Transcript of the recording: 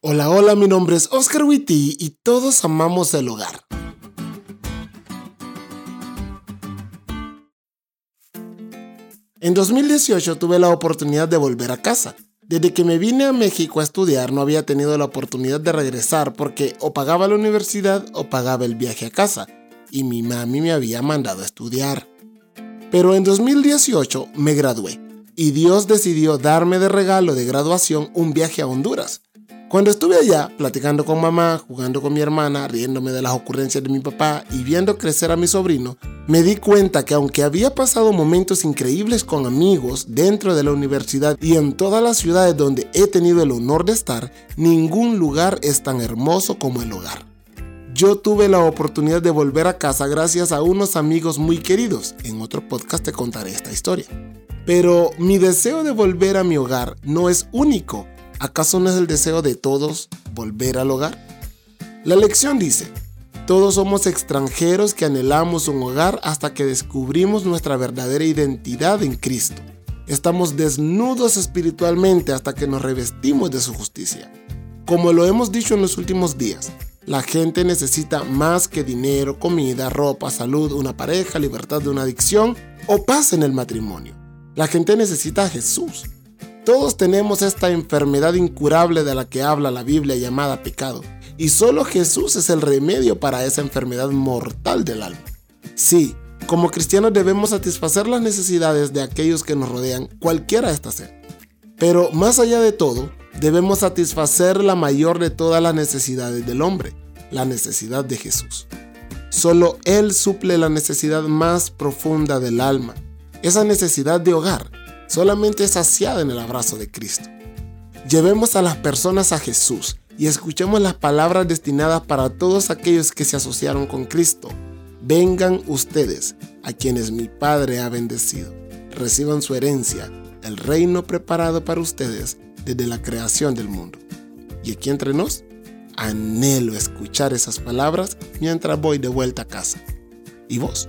Hola, hola, mi nombre es Oscar Witty y todos amamos el hogar. En 2018 tuve la oportunidad de volver a casa. Desde que me vine a México a estudiar no había tenido la oportunidad de regresar porque o pagaba la universidad o pagaba el viaje a casa y mi mami me había mandado a estudiar. Pero en 2018 me gradué y Dios decidió darme de regalo de graduación un viaje a Honduras. Cuando estuve allá, platicando con mamá, jugando con mi hermana, riéndome de las ocurrencias de mi papá y viendo crecer a mi sobrino, me di cuenta que aunque había pasado momentos increíbles con amigos dentro de la universidad y en todas las ciudades donde he tenido el honor de estar, ningún lugar es tan hermoso como el hogar. Yo tuve la oportunidad de volver a casa gracias a unos amigos muy queridos. En otro podcast te contaré esta historia. Pero mi deseo de volver a mi hogar no es único ¿Acaso no es el deseo de todos volver al hogar? La lección dice, todos somos extranjeros que anhelamos un hogar hasta que descubrimos nuestra verdadera identidad en Cristo. Estamos desnudos espiritualmente hasta que nos revestimos de su justicia. Como lo hemos dicho en los últimos días, la gente necesita más que dinero, comida, ropa, salud, una pareja, libertad de una adicción o paz en el matrimonio. La gente necesita a Jesús. Todos tenemos esta enfermedad incurable de la que habla la Biblia llamada pecado, y solo Jesús es el remedio para esa enfermedad mortal del alma. Sí, como cristianos debemos satisfacer las necesidades de aquellos que nos rodean, cualquiera esta sea. Pero más allá de todo, debemos satisfacer la mayor de todas las necesidades del hombre, la necesidad de Jesús. Solo Él suple la necesidad más profunda del alma, esa necesidad de hogar, solamente es saciada en el abrazo de Cristo. Llevemos a las personas a Jesús y escuchemos las palabras destinadas para todos aquellos que se asociaron con Cristo. Vengan ustedes, a quienes mi Padre ha bendecido. Reciban su herencia, el reino preparado para ustedes desde la creación del mundo. Y aquí entre nos, anhelo escuchar esas palabras mientras voy de vuelta a casa. ¿Y vos?